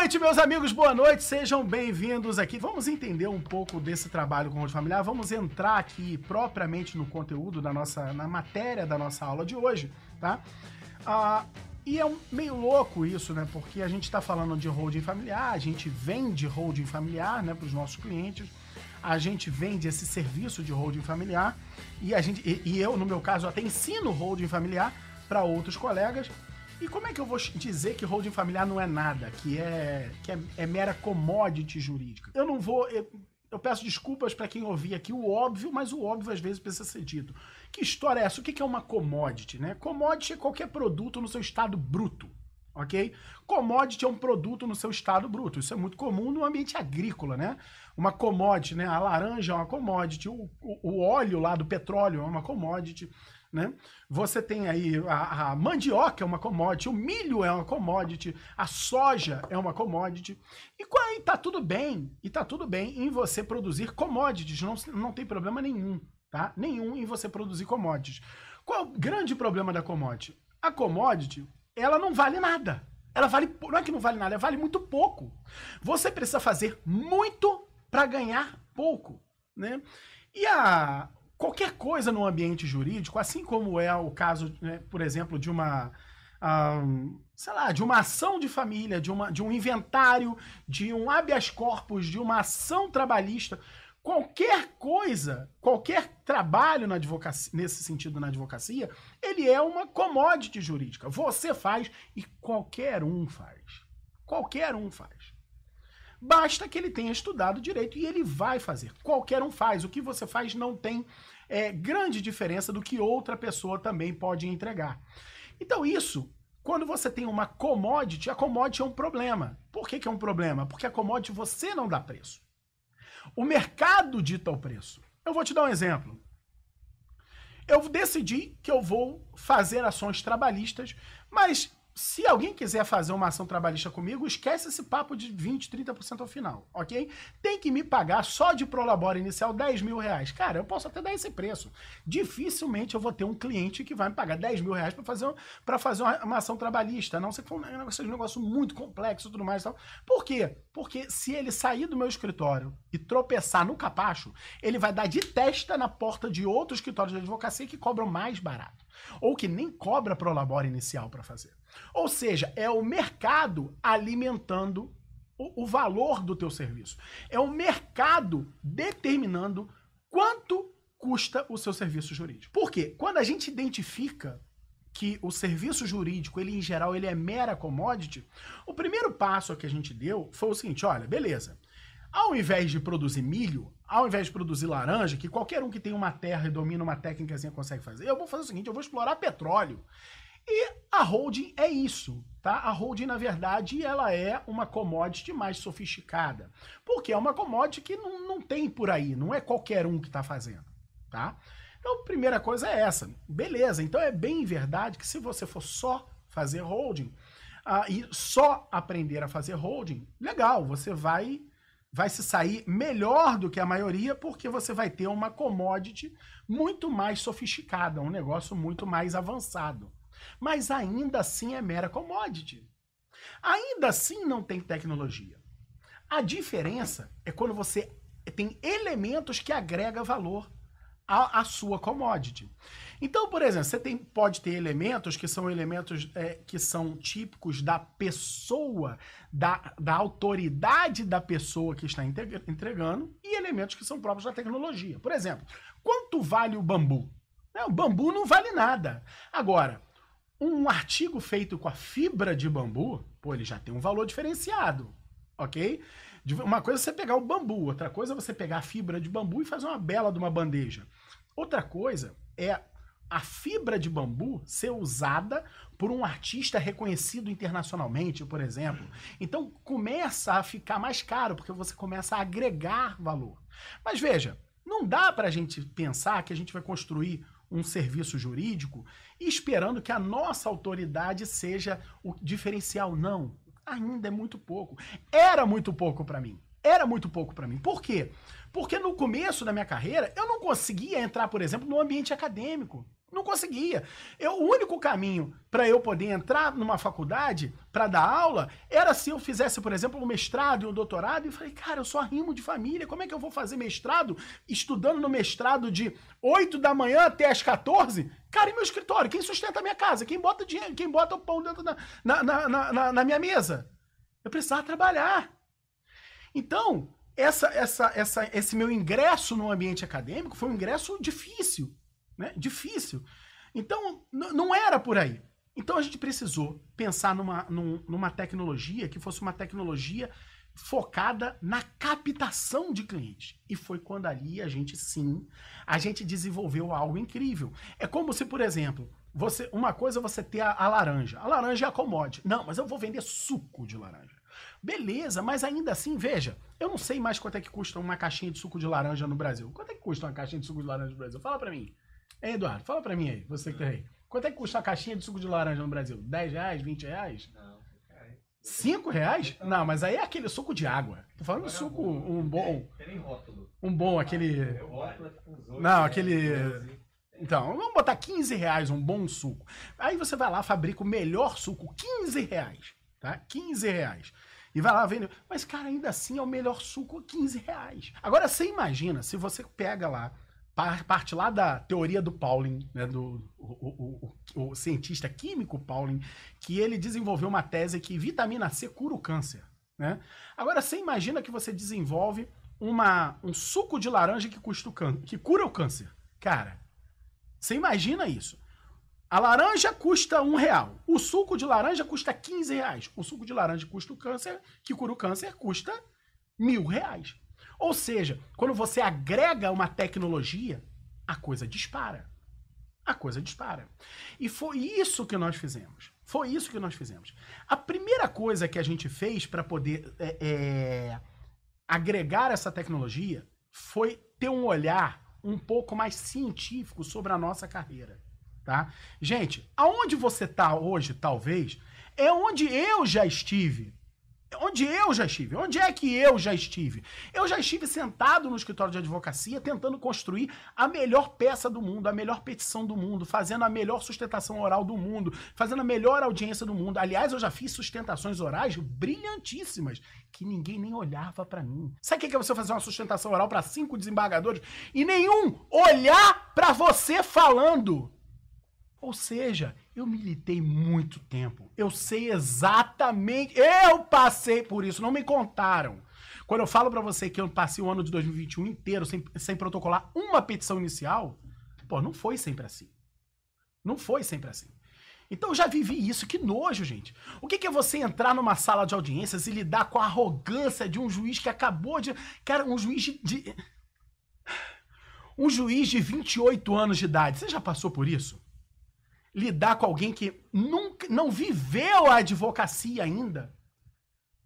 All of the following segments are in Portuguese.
noite, meus amigos, boa noite, sejam bem-vindos aqui. Vamos entender um pouco desse trabalho com o familiar, vamos entrar aqui propriamente no conteúdo da nossa, na matéria da nossa aula de hoje, tá? Ah, e é um, meio louco isso, né? Porque a gente está falando de holding familiar, a gente vende holding familiar, né, para os nossos clientes, a gente vende esse serviço de holding familiar e a gente e, e eu, no meu caso, até ensino holding familiar para outros colegas. E como é que eu vou dizer que holding familiar não é nada, que é que é, é mera commodity jurídica? Eu não vou. Eu, eu peço desculpas para quem ouvir aqui o óbvio, mas o óbvio às vezes precisa ser dito. Que história é essa? O que é uma commodity? Né? Commodity é qualquer produto no seu estado bruto. Ok? Commodity é um produto no seu estado bruto. Isso é muito comum no ambiente agrícola, né? Uma commodity, né? A laranja é uma commodity, o, o, o óleo lá do petróleo é uma commodity. Né? Você tem aí a, a, mandioca é uma commodity, o milho é uma commodity, a soja é uma commodity. E aí tá tudo bem, e tá tudo bem em você produzir commodities, não, não tem problema nenhum, tá? Nenhum em você produzir commodities. Qual é o grande problema da commodity? A commodity, ela não vale nada. Ela vale, não é que não vale nada, ela vale muito pouco. Você precisa fazer muito para ganhar pouco, né? E a, qualquer coisa no ambiente jurídico, assim como é o caso, né, por exemplo, de uma. Um, sei lá, de uma ação de família, de, uma, de um inventário, de um habeas corpus, de uma ação trabalhista, qualquer coisa, qualquer trabalho na advocacia, nesse sentido na advocacia, ele é uma commodity jurídica. Você faz e qualquer um faz. Qualquer um faz. Basta que ele tenha estudado direito e ele vai fazer. Qualquer um faz. O que você faz não tem é, grande diferença do que outra pessoa também pode entregar. Então, isso, quando você tem uma commodity, a commodity é um problema. Por que, que é um problema? Porque a commodity você não dá preço. O mercado dita o preço. Eu vou te dar um exemplo. Eu decidi que eu vou fazer ações trabalhistas, mas se alguém quiser fazer uma ação trabalhista comigo, esquece esse papo de 20, 30% ao final, ok? Tem que me pagar só de prolabore inicial 10 mil reais. Cara, eu posso até dar esse preço. Dificilmente eu vou ter um cliente que vai me pagar 10 mil reais para fazer, pra fazer uma, uma, ação trabalhista, não ser que for um, um negócio muito complexo e tudo mais tal. Por quê? Porque se ele sair do meu escritório e tropeçar no capacho, ele vai dar de testa na porta de outros escritórios de advocacia que cobram mais barato. Ou que nem cobra prolabore inicial para fazer. Ou seja, é o mercado alimentando o, o valor do teu serviço. É o mercado determinando quanto custa o seu serviço jurídico. Por quê? Quando a gente identifica que o serviço jurídico, ele em geral, ele é mera commodity, o primeiro passo que a gente deu foi o seguinte, olha, beleza. Ao invés de produzir milho, ao invés de produzir laranja, que qualquer um que tem uma terra e domina uma técnica assim consegue fazer, eu vou fazer o seguinte, eu vou explorar petróleo. E a holding é isso, tá? A holding, na verdade, ela é uma commodity mais sofisticada. Porque é uma commodity que não, não tem por aí, não é qualquer um que está fazendo, tá? Então, a primeira coisa é essa. Beleza, então é bem verdade que se você for só fazer holding uh, e só aprender a fazer holding, legal, você vai vai se sair melhor do que a maioria porque você vai ter uma commodity muito mais sofisticada, um negócio muito mais avançado. Mas ainda assim é mera commodity. Ainda assim não tem tecnologia. A diferença é quando você tem elementos que agrega valor à, à sua commodity. Então, por exemplo, você tem, pode ter elementos que são elementos é, que são típicos da pessoa, da, da autoridade da pessoa que está entregando, e elementos que são próprios da tecnologia. Por exemplo, quanto vale o bambu? o bambu não vale nada. Agora, um artigo feito com a fibra de bambu, pô, ele já tem um valor diferenciado, ok? Uma coisa é você pegar o bambu, outra coisa é você pegar a fibra de bambu e fazer uma bela de uma bandeja. Outra coisa é a fibra de bambu ser usada por um artista reconhecido internacionalmente, por exemplo. Então começa a ficar mais caro, porque você começa a agregar valor. Mas veja, não dá para a gente pensar que a gente vai construir um serviço jurídico esperando que a nossa autoridade seja o diferencial. Não, ainda é muito pouco. Era muito pouco para mim. Era muito pouco para mim. Por quê? Porque no começo da minha carreira eu não conseguia entrar, por exemplo, no ambiente acadêmico. Não conseguia. Eu, o único caminho para eu poder entrar numa faculdade para dar aula era se eu fizesse, por exemplo, um mestrado e um doutorado. E falei, cara, eu só rimo de família. Como é que eu vou fazer mestrado estudando no mestrado de 8 da manhã até as 14? Cara, e meu escritório? Quem sustenta a minha casa? Quem bota dinheiro? Quem bota o pão dentro na, na, na, na minha mesa? Eu precisava trabalhar. Então, essa, essa, essa, esse meu ingresso no ambiente acadêmico foi um ingresso difícil né? Difícil. Então, não era por aí. Então a gente precisou pensar numa, num, numa tecnologia que fosse uma tecnologia focada na captação de clientes. E foi quando ali a gente sim, a gente desenvolveu algo incrível. É como se, por exemplo, você, uma coisa é você ter a, a laranja. A laranja é a commodity. Não, mas eu vou vender suco de laranja. Beleza, mas ainda assim, veja, eu não sei mais quanto é que custa uma caixinha de suco de laranja no Brasil. Quanto é que custa uma caixinha de suco de laranja no Brasil? Fala para mim. Hein, Eduardo, fala pra mim aí, você que tá aí. Quanto é que custa a caixinha de suco de laranja no Brasil? 10 reais, 20 reais? Não. 5 reais? Não, mas aí é aquele suco de água. Tô falando Agora suco, um bom. Um bom, aquele. Não, aquele. Então, vamos botar 15 reais um bom suco. Aí você vai lá, fabrica o melhor suco, 15 reais. Tá? 15 reais. E vai lá vendo. Mas, cara, ainda assim é o melhor suco, 15 reais. Agora, você imagina se você pega lá parte lá da teoria do Pauling, né, do o, o, o, cientista químico Pauling, que ele desenvolveu uma tese que vitamina C cura o câncer. Né? Agora, você imagina que você desenvolve uma, um suco de laranja que, custa o que cura o câncer. Cara, você imagina isso. A laranja custa um real. O suco de laranja custa 15 reais. O suco de laranja custa o câncer, que cura o câncer, custa mil reais. Ou seja, quando você agrega uma tecnologia, a coisa dispara. A coisa dispara. E foi isso que nós fizemos. Foi isso que nós fizemos. A primeira coisa que a gente fez para poder é, é, agregar essa tecnologia foi ter um olhar um pouco mais científico sobre a nossa carreira. Tá? Gente, aonde você está hoje, talvez, é onde eu já estive Onde eu já estive? Onde é que eu já estive? Eu já estive sentado no escritório de advocacia tentando construir a melhor peça do mundo, a melhor petição do mundo, fazendo a melhor sustentação oral do mundo, fazendo a melhor audiência do mundo. Aliás, eu já fiz sustentações orais brilhantíssimas que ninguém nem olhava para mim. Sabe o que é você fazer uma sustentação oral para cinco desembargadores e nenhum olhar para você falando? Ou seja, eu militei muito tempo. Eu sei exatamente. Eu passei por isso, não me contaram. Quando eu falo para você que eu passei o ano de 2021 inteiro sem, sem protocolar uma petição inicial, pô, não foi sempre assim. Não foi sempre assim. Então eu já vivi isso, que nojo, gente. O que, é você entrar numa sala de audiências e lidar com a arrogância de um juiz que acabou de. Cara, um juiz de. de um juiz de 28 anos de idade. Você já passou por isso? Lidar com alguém que nunca não viveu a advocacia ainda,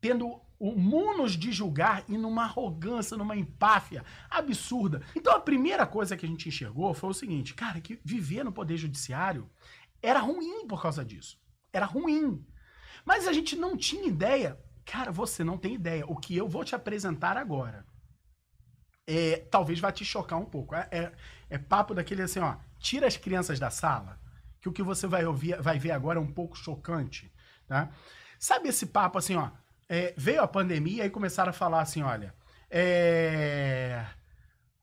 tendo o munos de julgar e numa arrogância, numa empáfia absurda. Então a primeira coisa que a gente enxergou foi o seguinte, cara, que viver no poder judiciário era ruim por causa disso. Era ruim. Mas a gente não tinha ideia. Cara, você não tem ideia. O que eu vou te apresentar agora é, talvez vá te chocar um pouco. É, é, é papo daquele assim, ó. Tira as crianças da sala que o que você vai ouvir, vai ver agora é um pouco chocante, tá? Sabe esse papo assim, ó? É, veio a pandemia e começaram a falar assim, olha, é...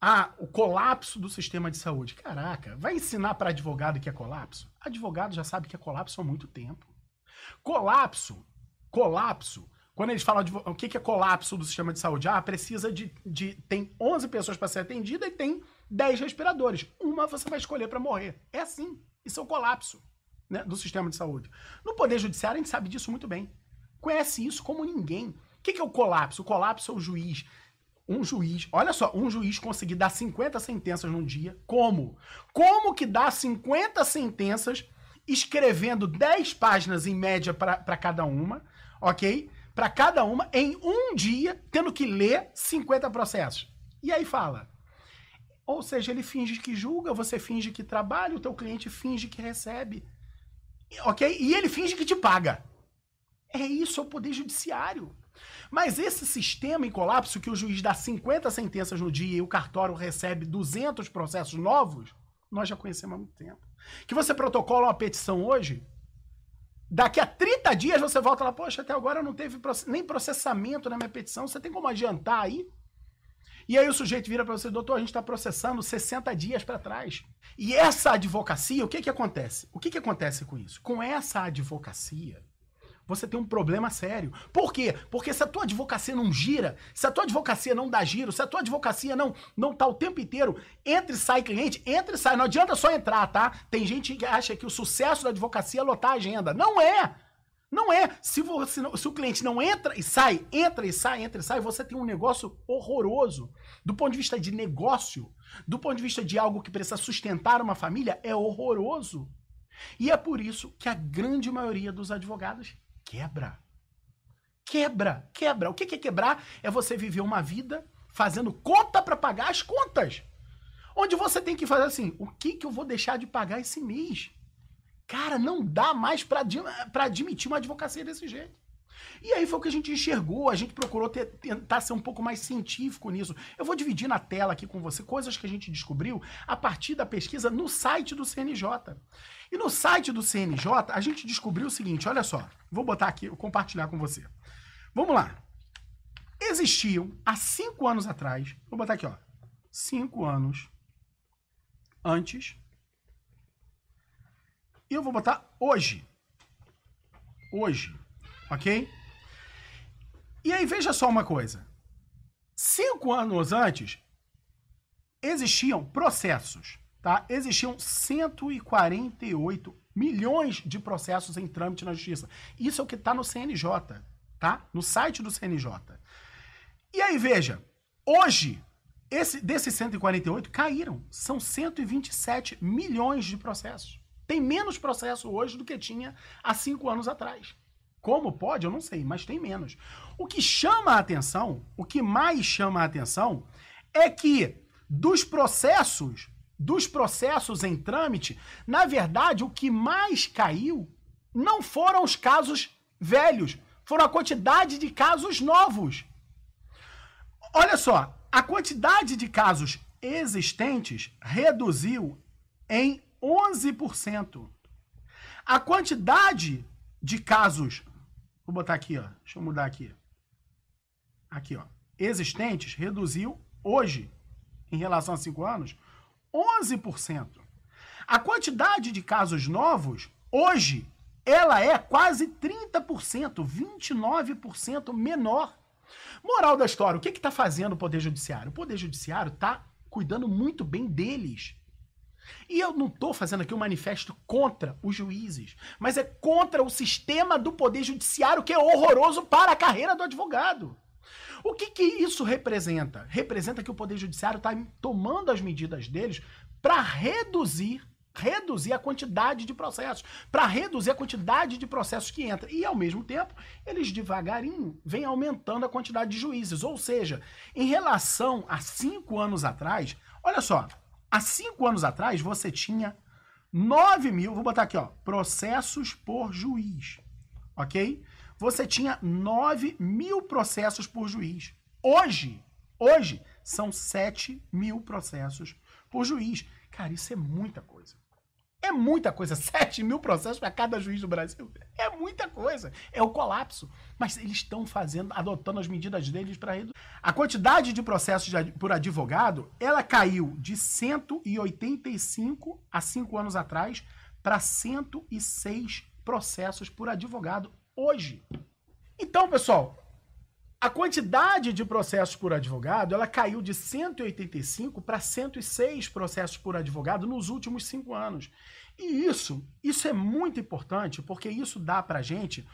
Ah, o colapso do sistema de saúde. Caraca, vai ensinar para advogado que é colapso? Advogado já sabe que é colapso há muito tempo. Colapso, colapso. Quando eles falam de o que é colapso do sistema de saúde, ah, precisa de, de tem 11 pessoas para ser atendida e tem 10 respiradores. Uma você vai escolher para morrer. É assim. Isso é o colapso né, do sistema de saúde. No Poder Judiciário, a gente sabe disso muito bem. Conhece isso como ninguém. O que, que é o colapso? O colapso é o juiz. Um juiz, olha só, um juiz conseguir dar 50 sentenças num dia. Como? Como que dá 50 sentenças escrevendo 10 páginas em média para cada uma, ok? Para cada uma, em um dia, tendo que ler 50 processos. E aí fala, ou seja, ele finge que julga, você finge que trabalha, o teu cliente finge que recebe. Ok? E ele finge que te paga. É isso, é o poder judiciário. Mas esse sistema em colapso, que o juiz dá 50 sentenças no dia e o cartório recebe 200 processos novos, nós já conhecemos há muito tempo. Que você protocola uma petição hoje, daqui a 30 dias você volta lá, poxa, até agora não teve nem processamento na minha petição, você tem como adiantar aí? E aí o sujeito vira para você, doutor, a gente está processando 60 dias para trás. E essa advocacia, o que que acontece? O que que acontece com isso? Com essa advocacia, você tem um problema sério. Por quê? Porque se a tua advocacia não gira, se a tua advocacia não dá giro, se a tua advocacia não não tá o tempo inteiro, entre e sai cliente, entre e sai, não adianta só entrar, tá? Tem gente que acha que o sucesso da advocacia é lotar a agenda. Não é! Não é. Se, você, se o cliente não entra e sai, entra e sai, entra e sai, você tem um negócio horroroso. Do ponto de vista de negócio, do ponto de vista de algo que precisa sustentar uma família, é horroroso. E é por isso que a grande maioria dos advogados quebra. Quebra, quebra. O que é quebrar? É você viver uma vida fazendo conta para pagar as contas. Onde você tem que fazer assim: o que, que eu vou deixar de pagar esse mês? Cara, não dá mais para admitir uma advocacia desse jeito. E aí foi o que a gente enxergou, a gente procurou ter, tentar ser um pouco mais científico nisso. Eu vou dividir na tela aqui com você coisas que a gente descobriu a partir da pesquisa no site do CNJ. E no site do CNJ, a gente descobriu o seguinte, olha só, vou botar aqui, vou compartilhar com você. Vamos lá. Existiam, há cinco anos atrás, vou botar aqui, ó, cinco anos antes e eu vou botar hoje. Hoje. Ok? E aí, veja só uma coisa. Cinco anos antes, existiam processos, tá? Existiam 148 milhões de processos em trâmite na justiça. Isso é o que está no CNJ, tá? No site do CNJ. E aí, veja, hoje, esse, desses 148 caíram. São 127 milhões de processos. Tem menos processo hoje do que tinha há cinco anos atrás. Como pode? Eu não sei, mas tem menos. O que chama a atenção, o que mais chama a atenção, é que dos processos, dos processos em trâmite, na verdade, o que mais caiu não foram os casos velhos, foram a quantidade de casos novos. Olha só, a quantidade de casos existentes reduziu em 11%. A quantidade de casos, vou botar aqui, ó, deixa eu mudar aqui. Aqui, ó, existentes reduziu hoje, em relação a 5 anos, 11%. A quantidade de casos novos, hoje, ela é quase 30%, 29% menor. Moral da história, o que está fazendo o Poder Judiciário? O Poder Judiciário está cuidando muito bem deles. E eu não estou fazendo aqui um manifesto contra os juízes, mas é contra o sistema do poder judiciário que é horroroso para a carreira do advogado. O que, que isso representa? Representa que o poder judiciário está tomando as medidas deles para reduzir reduzir a quantidade de processos, para reduzir a quantidade de processos que entra. E, ao mesmo tempo, eles devagarinho vêm aumentando a quantidade de juízes. Ou seja, em relação a cinco anos atrás, olha só, Há cinco anos atrás, você tinha 9 mil, vou botar aqui, ó, processos por juiz, ok? Você tinha 9 mil processos por juiz. Hoje, hoje, são 7 mil processos por juiz. Cara, isso é muita coisa. É muita coisa. 7 mil processos para cada juiz do Brasil. É muita coisa. É o colapso. Mas eles estão fazendo, adotando as medidas deles para reduzir. A quantidade de processos de, por advogado, ela caiu de 185 a 5 anos atrás para 106 processos por advogado hoje. Então, pessoal, a quantidade de processos por advogado, ela caiu de 185 para 106 processos por advogado nos últimos cinco anos. E isso, isso é muito importante, porque isso dá para gente,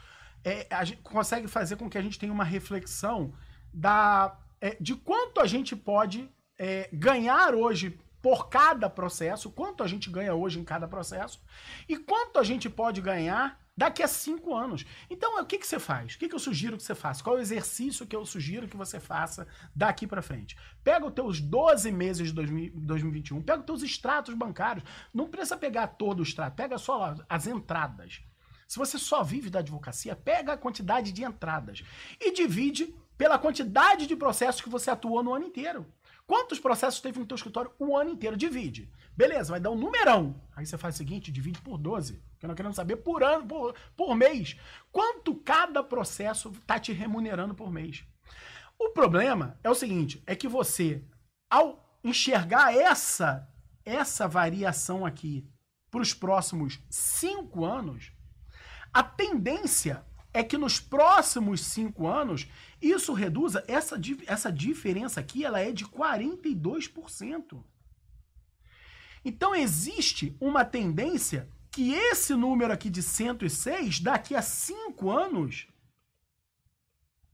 é, a gente consegue fazer com que a gente tenha uma reflexão da, é, de quanto a gente pode é, ganhar hoje por cada processo, quanto a gente ganha hoje em cada processo, e quanto a gente pode ganhar daqui a cinco anos. Então, o que, que você faz? O que, que eu sugiro que você faça? Qual é o exercício que eu sugiro que você faça daqui para frente? Pega os teus 12 meses de 2021, pega os teus extratos bancários. Não precisa pegar todo o extrato, pega só as entradas. Se você só vive da advocacia, pega a quantidade de entradas e divide pela quantidade de processos que você atuou no ano inteiro. Quantos processos teve no teu escritório o ano inteiro? Divide. Beleza, vai dar um numerão. Aí você faz o seguinte, divide por 12. Que nós queremos saber por ano, por, por mês. Quanto cada processo está te remunerando por mês. O problema é o seguinte, é que você, ao enxergar essa, essa variação aqui para os próximos cinco anos, a tendência é que nos próximos cinco anos isso reduza, essa, essa diferença aqui ela é de 42%. Então existe uma tendência que esse número aqui de 106, daqui a cinco anos,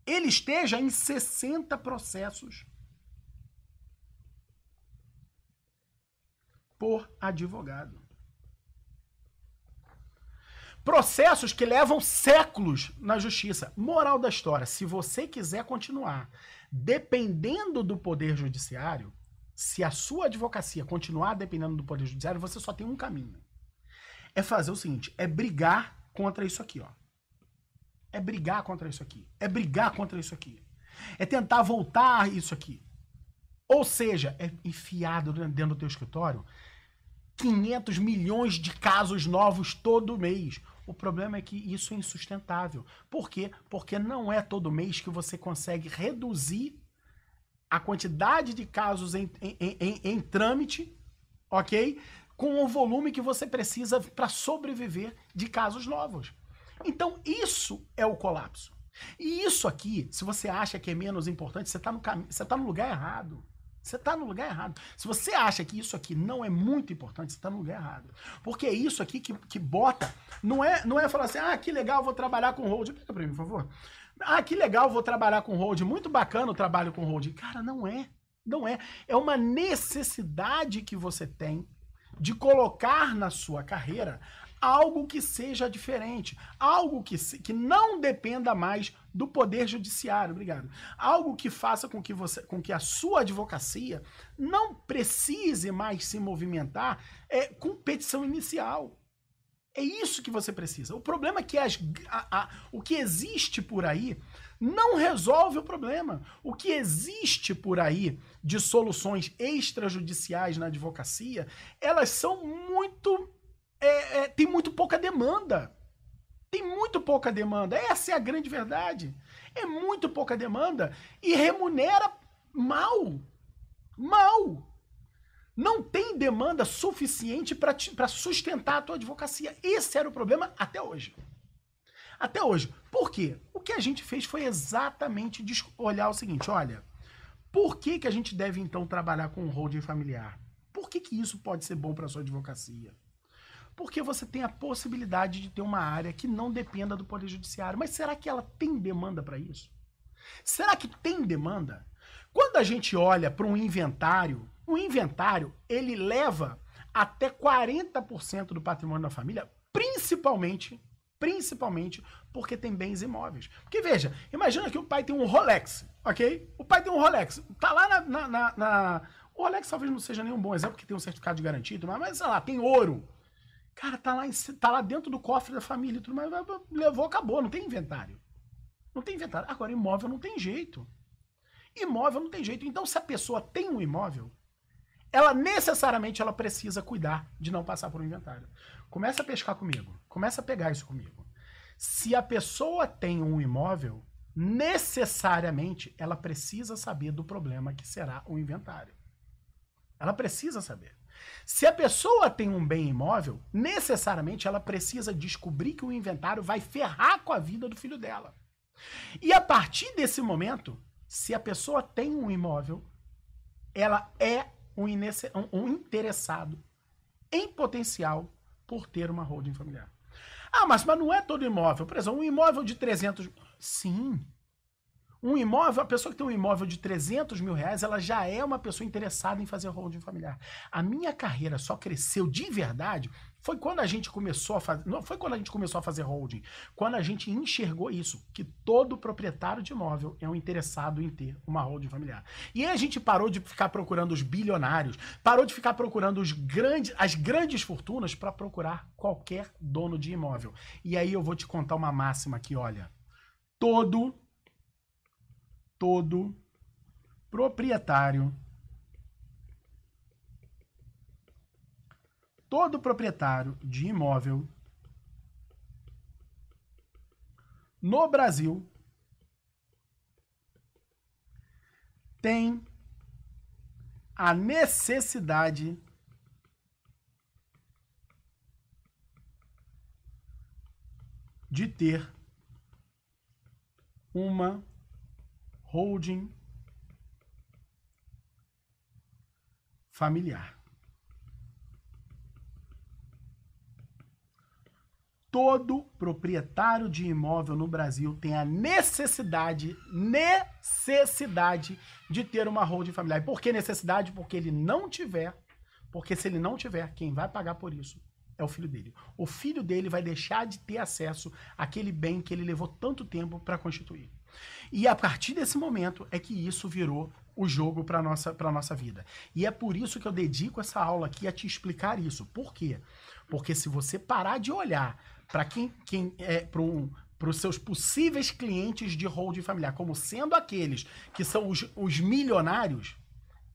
ele esteja em 60 processos por advogado. Processos que levam séculos na justiça. Moral da história: se você quiser continuar dependendo do Poder Judiciário, se a sua advocacia continuar dependendo do Poder Judiciário, você só tem um caminho. É fazer o seguinte: é brigar contra isso aqui, ó. É brigar contra isso aqui. É brigar contra isso aqui. É tentar voltar isso aqui. Ou seja, é enfiado dentro do teu escritório 500 milhões de casos novos todo mês. O problema é que isso é insustentável. Por quê? Porque não é todo mês que você consegue reduzir a quantidade de casos em, em, em, em trâmite, ok? Com o volume que você precisa para sobreviver de casos novos. Então, isso é o colapso. E isso aqui, se você acha que é menos importante, você está no, cam... você tá no lugar errado. Você está no lugar errado. Se você acha que isso aqui não é muito importante, você está no lugar errado. Porque é isso aqui que, que bota. Não é, não é falar assim, ah, que legal, vou trabalhar com hold. Pega para mim, por favor. Ah, que legal, vou trabalhar com hold. Muito bacana o trabalho com hold. Cara, não é. Não é. É uma necessidade que você tem de colocar na sua carreira algo que seja diferente, algo que, que não dependa mais do poder judiciário, obrigado. Algo que faça com que você, com que a sua advocacia não precise mais se movimentar é, com petição inicial. É isso que você precisa. O problema é que as, a, a, o que existe por aí não resolve o problema. O que existe por aí de soluções extrajudiciais na advocacia, elas são muito é, é, tem muito pouca demanda. Tem muito pouca demanda. Essa é a grande verdade. É muito pouca demanda e remunera mal. Mal. Não tem demanda suficiente para sustentar a tua advocacia. Esse era o problema até hoje. Até hoje. Por quê? O que a gente fez foi exatamente olhar o seguinte: olha, por que, que a gente deve então trabalhar com holding familiar? Por que, que isso pode ser bom para sua advocacia? Porque você tem a possibilidade de ter uma área que não dependa do Poder Judiciário. Mas será que ela tem demanda para isso? Será que tem demanda? Quando a gente olha para um inventário, o inventário ele leva até 40% do patrimônio da família, principalmente, principalmente porque tem bens imóveis. Porque veja, imagina que o pai tem um Rolex, ok? O pai tem um Rolex, tá lá na, na, na, na... O Rolex talvez não seja nenhum bom exemplo, porque tem um certificado de garantia, mas, mas sei lá, tem ouro. Cara, tá lá, tá lá dentro do cofre da família tudo mais. Levou, acabou, não tem inventário. Não tem inventário. Agora, imóvel não tem jeito. Imóvel não tem jeito. Então, se a pessoa tem um imóvel, ela necessariamente ela precisa cuidar de não passar por um inventário. Começa a pescar comigo. Começa a pegar isso comigo. Se a pessoa tem um imóvel, necessariamente ela precisa saber do problema que será o inventário. Ela precisa saber. Se a pessoa tem um bem imóvel, necessariamente ela precisa descobrir que o inventário vai ferrar com a vida do filho dela. E a partir desse momento, se a pessoa tem um imóvel, ela é um, um interessado em potencial por ter uma holding familiar. Ah, mas, mas não é todo imóvel. Por exemplo, um imóvel de 300... Sim, um imóvel, a pessoa que tem um imóvel de 300 mil reais, ela já é uma pessoa interessada em fazer holding familiar. A minha carreira só cresceu de verdade foi quando a gente começou a fazer. Não foi quando a gente começou a fazer holding. Quando a gente enxergou isso, que todo proprietário de imóvel é um interessado em ter uma holding familiar. E aí a gente parou de ficar procurando os bilionários, parou de ficar procurando os grandes, as grandes fortunas para procurar qualquer dono de imóvel. E aí eu vou te contar uma máxima aqui, olha. Todo todo proprietário. Todo proprietário de imóvel no Brasil tem a necessidade de ter uma holding familiar. Todo proprietário de imóvel no Brasil tem a necessidade, necessidade de ter uma holding familiar. E por que necessidade? Porque ele não tiver, porque se ele não tiver, quem vai pagar por isso é o filho dele. O filho dele vai deixar de ter acesso àquele bem que ele levou tanto tempo para constituir. E a partir desse momento é que isso virou o jogo para nossa para nossa vida. E é por isso que eu dedico essa aula aqui a te explicar isso. Por quê? Porque se você parar de olhar para quem, quem é para um, os seus possíveis clientes de holding familiar como sendo aqueles que são os, os milionários,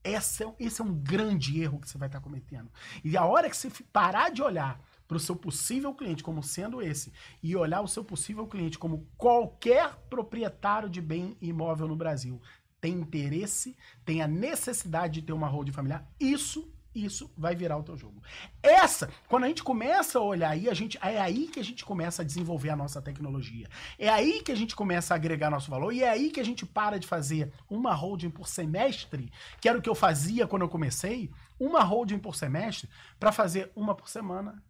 esse é, esse é um grande erro que você vai estar cometendo. E a hora que você parar de olhar para o seu possível cliente como sendo esse e olhar o seu possível cliente como qualquer proprietário de bem imóvel no Brasil tem interesse, tem a necessidade de ter uma holding familiar, isso isso vai virar o teu jogo. Essa, quando a gente começa a olhar aí, a gente, é aí que a gente começa a desenvolver a nossa tecnologia. É aí que a gente começa a agregar nosso valor e é aí que a gente para de fazer uma holding por semestre, que era o que eu fazia quando eu comecei, uma holding por semestre, para fazer uma por semana.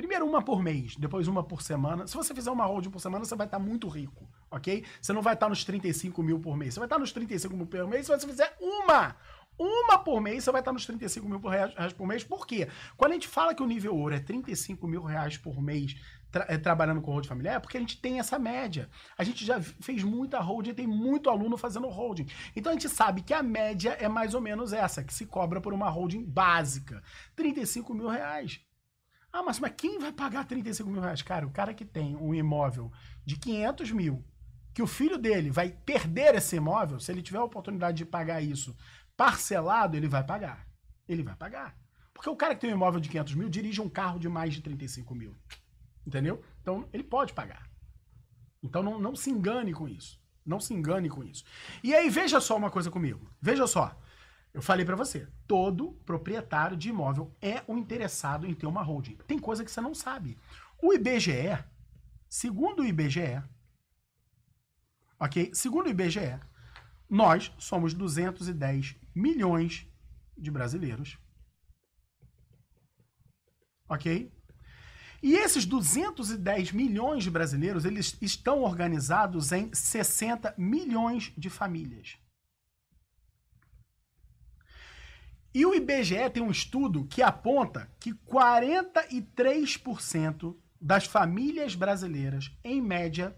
Primeiro uma por mês, depois uma por semana. Se você fizer uma holding por semana, você vai estar muito rico, ok? Você não vai estar nos 35 mil por mês. Você vai estar nos 35 mil por mês se você fizer uma uma por mês, você vai estar nos 35 mil reais por mês. Por quê? Quando a gente fala que o nível ouro é 35 mil reais por mês tra é, trabalhando com holding familiar, é porque a gente tem essa média. A gente já fez muita holding, tem muito aluno fazendo holding. Então a gente sabe que a média é mais ou menos essa, que se cobra por uma holding básica. 35 mil reais. Ah, mas, mas quem vai pagar 35 mil reais? Cara, o cara que tem um imóvel de 500 mil, que o filho dele vai perder esse imóvel, se ele tiver a oportunidade de pagar isso parcelado, ele vai pagar. Ele vai pagar. Porque o cara que tem um imóvel de 500 mil dirige um carro de mais de 35 mil. Entendeu? Então, ele pode pagar. Então, não, não se engane com isso. Não se engane com isso. E aí, veja só uma coisa comigo. Veja só. Eu falei para você, todo proprietário de imóvel é o interessado em ter uma holding. Tem coisa que você não sabe. O IBGE, segundo o IBGE, ok? Segundo o IBGE, nós somos 210 milhões de brasileiros. Ok? E esses 210 milhões de brasileiros, eles estão organizados em 60 milhões de famílias. E o IBGE tem um estudo que aponta que 43% das famílias brasileiras, em média,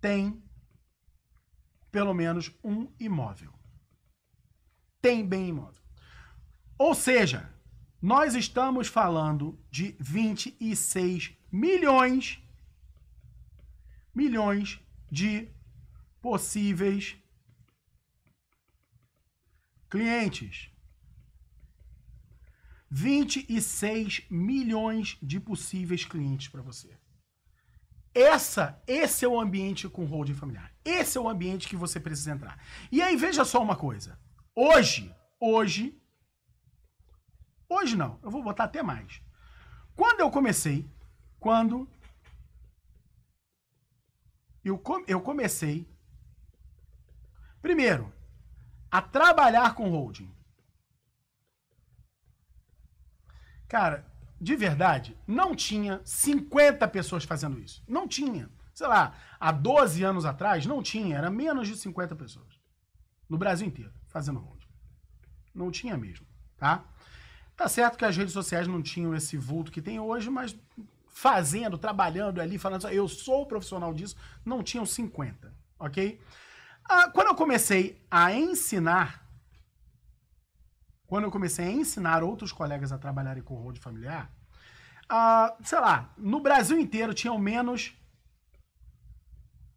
têm pelo menos um imóvel. Tem bem imóvel. Ou seja, nós estamos falando de 26 milhões milhões de possíveis clientes. 26 milhões de possíveis clientes para você. Essa, esse é o ambiente com holding familiar. Esse é o ambiente que você precisa entrar. E aí veja só uma coisa. Hoje, hoje, hoje não, eu vou botar até mais. Quando eu comecei, quando eu, eu comecei, primeiro, a trabalhar com holding. Cara, de verdade, não tinha 50 pessoas fazendo isso. Não tinha. Sei lá, há 12 anos atrás, não tinha. Era menos de 50 pessoas. No Brasil inteiro, fazendo road. Não tinha mesmo, tá? Tá certo que as redes sociais não tinham esse vulto que tem hoje, mas fazendo, trabalhando ali, falando, eu sou profissional disso, não tinham 50, ok? Ah, quando eu comecei a ensinar quando eu comecei a ensinar outros colegas a trabalharem com road familiar, uh, sei lá, no Brasil inteiro tinham menos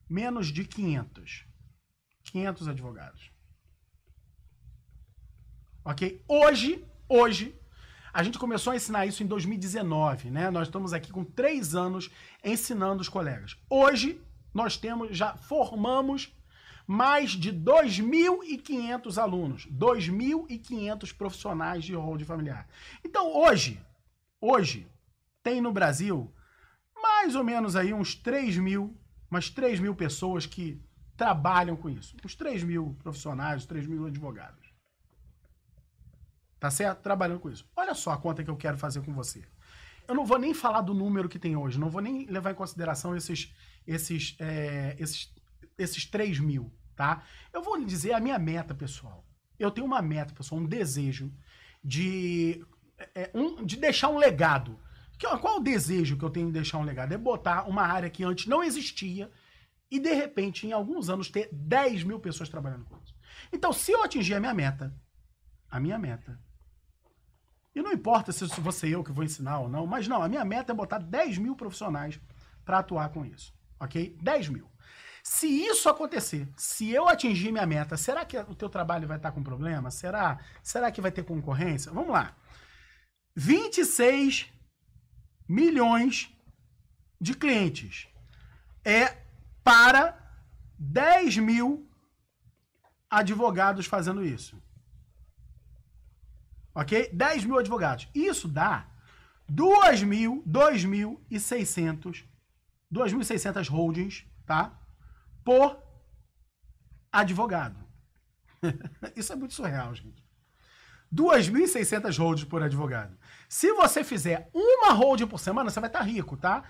menos de 500. 500 advogados. Ok? Hoje, hoje, A gente começou a ensinar isso em 2019, né? Nós estamos aqui com três anos ensinando os colegas. Hoje, nós temos, já formamos mais de 2.500 alunos, 2.500 profissionais de hold familiar. Então, hoje, hoje, tem no Brasil mais ou menos aí uns 3 mil, umas 3 mil pessoas que trabalham com isso. Uns 3 mil profissionais, 3 mil advogados. Tá certo? Trabalhando com isso. Olha só a conta que eu quero fazer com você. Eu não vou nem falar do número que tem hoje, não vou nem levar em consideração esses, esses, é, esses, esses 3 mil, tá? Eu vou lhe dizer a minha meta, pessoal. Eu tenho uma meta, pessoal, um desejo de, é, um, de deixar um legado. Qual o desejo que eu tenho de deixar um legado? É botar uma área que antes não existia e, de repente, em alguns anos, ter 10 mil pessoas trabalhando com isso. Então, se eu atingir a minha meta, a minha meta e não importa se você eu que vou ensinar ou não, mas não, a minha meta é botar 10 mil profissionais para atuar com isso, ok? 10 mil. Se isso acontecer, se eu atingir minha meta, será que o teu trabalho vai estar com problema? Será? Será que vai ter concorrência? Vamos lá. 26 milhões de clientes. É para 10 mil advogados fazendo isso. Ok? 10 mil advogados. Isso dá 2.000, 2.600, 2.600 holdings, tá? Por advogado. Isso é muito surreal, gente. 2.600 holdings por advogado. Se você fizer uma holding por semana, você vai estar rico, tá?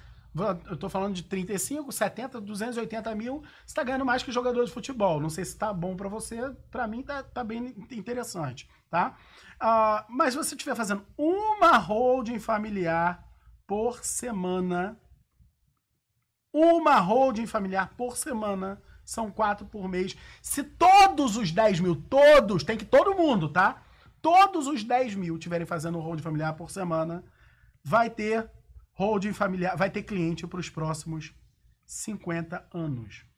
Eu tô falando de 35, 70, 280 mil. Você tá ganhando mais que jogador de futebol. Não sei se tá bom para você. Para mim tá, tá bem interessante, tá? Uh, mas se você estiver fazendo uma holding familiar por semana, uma holding familiar por semana, são quatro por mês. Se todos os 10 mil, todos, tem que todo mundo, tá? Todos os 10 mil estiverem fazendo holding familiar por semana, vai ter holding familiar, vai ter cliente para os próximos 50 anos.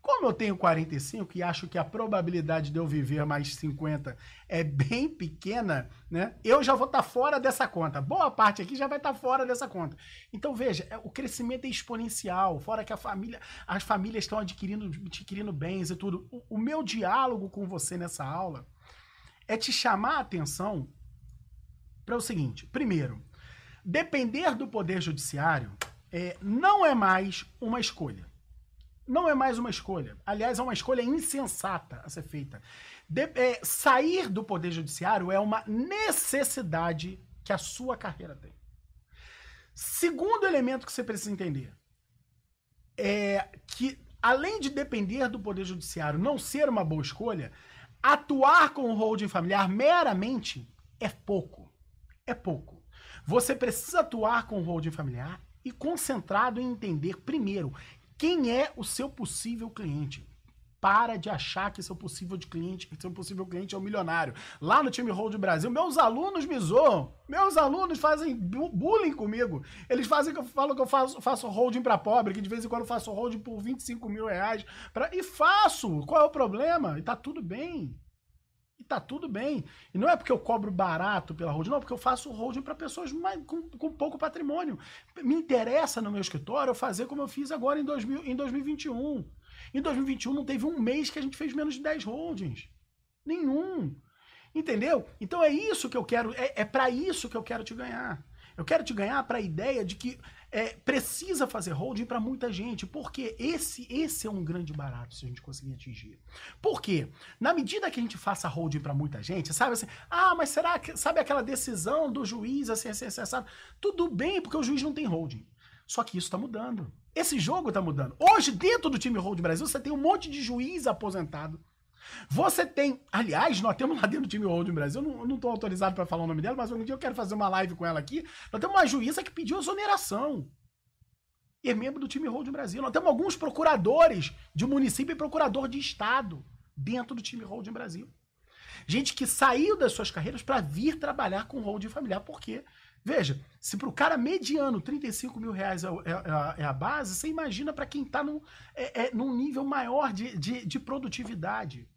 Como eu tenho 45 e acho que a probabilidade de eu viver mais 50 é bem pequena, né? Eu já vou estar tá fora dessa conta. Boa parte aqui já vai estar tá fora dessa conta. Então veja, é, o crescimento é exponencial, fora que a família, as famílias estão adquirindo, adquirindo bens e tudo. O, o meu diálogo com você nessa aula é te chamar a atenção para o seguinte: primeiro, depender do Poder Judiciário é, não é mais uma escolha. Não é mais uma escolha. Aliás, é uma escolha insensata a ser feita. De, é, sair do Poder Judiciário é uma necessidade que a sua carreira tem. Segundo elemento que você precisa entender é que, além de depender do Poder Judiciário não ser uma boa escolha, atuar com o holding familiar meramente é pouco. É pouco. Você precisa atuar com o holding familiar e concentrado em entender, primeiro, quem é o seu possível cliente. Para de achar que seu possível de cliente, seu possível cliente é um milionário. Lá no time Hold Brasil, meus alunos me zoam. Meus alunos fazem bullying comigo. Eles fazem que eu falo que eu faço, faço holding para pobre, que de vez em quando eu faço holding por 25 mil reais. Pra, e faço. Qual é o problema? E tá tudo bem. E tá tudo bem. E não é porque eu cobro barato pela holding, não, porque eu faço holding para pessoas mais, com, com, pouco patrimônio. Me interessa no meu escritório fazer como eu fiz agora em, 2000, em 2021. Em 2021 não teve um mês que a gente fez menos de 10 holdings. Nenhum. Entendeu? Então é isso que eu quero, é, é para isso que eu quero te ganhar. Eu quero te ganhar para a ideia de que é, precisa fazer holding para muita gente, porque esse, esse é um grande barato se a gente conseguir atingir. Por quê? Na medida que a gente faça holding para muita gente, sabe assim, ah, mas será que, sabe aquela decisão do juiz assim, assim, assim, assim, tudo bem, porque o juiz não tem holding. Só que isso está mudando. Esse jogo está mudando. Hoje, dentro do time Hold Brasil, você tem um monte de juiz aposentado você tem, aliás, nós temos lá dentro do time Holding Brasil, eu não estou autorizado para falar o nome dela, mas um dia eu quero fazer uma live com ela aqui. Nós temos uma juíza que pediu exoneração. E é membro do time Holding Brasil. Nós temos alguns procuradores de município e procurador de estado dentro do time Holding Brasil. Gente que saiu das suas carreiras para vir trabalhar com holding familiar. Por quê? Veja, se para o cara mediano 35 mil reais é, é, é a base, você imagina para quem está num, é, é, num nível maior de, de, de produtividade.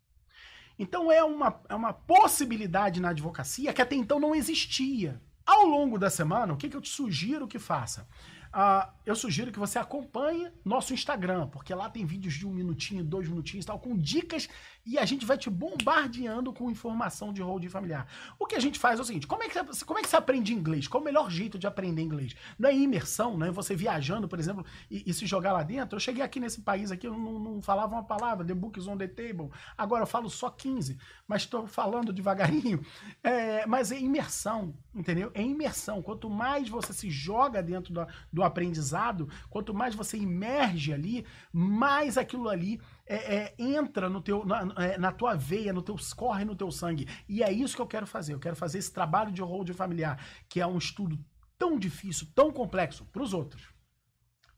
Então é uma, é uma possibilidade na advocacia que até então não existia. Ao longo da semana, o que, que eu te sugiro que faça? Uh, eu sugiro que você acompanhe nosso Instagram, porque lá tem vídeos de um minutinho, dois minutinhos tal, com dicas e a gente vai te bombardeando com informação de holding familiar. O que a gente faz é o seguinte: como é que você, como é que você aprende inglês? Qual o melhor jeito de aprender inglês? Não é imersão, não é você viajando, por exemplo, e, e se jogar lá dentro. Eu cheguei aqui nesse país aqui, eu não, não, falava uma palavra, the book is on the table. Agora eu falo só 15, mas estou falando devagarinho. É, mas é imersão, entendeu? É imersão. Quanto mais você se joga dentro do, do aprendizado, quanto mais você imerge ali, mais aquilo ali é, é, entra no teu, na, é, na, tua veia, no teu corre no teu sangue. E é isso que eu quero fazer. Eu quero fazer esse trabalho de hold familiar, que é um estudo tão difícil, tão complexo para os outros.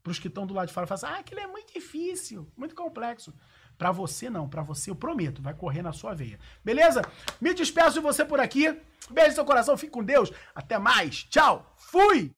Para os que estão do lado de fora, falam assim, ah, aquilo é muito difícil, muito complexo. Para você não, para você eu prometo, vai correr na sua veia. Beleza? Me despeço de você por aqui. Beijo no seu coração, fique com Deus. Até mais. Tchau. Fui.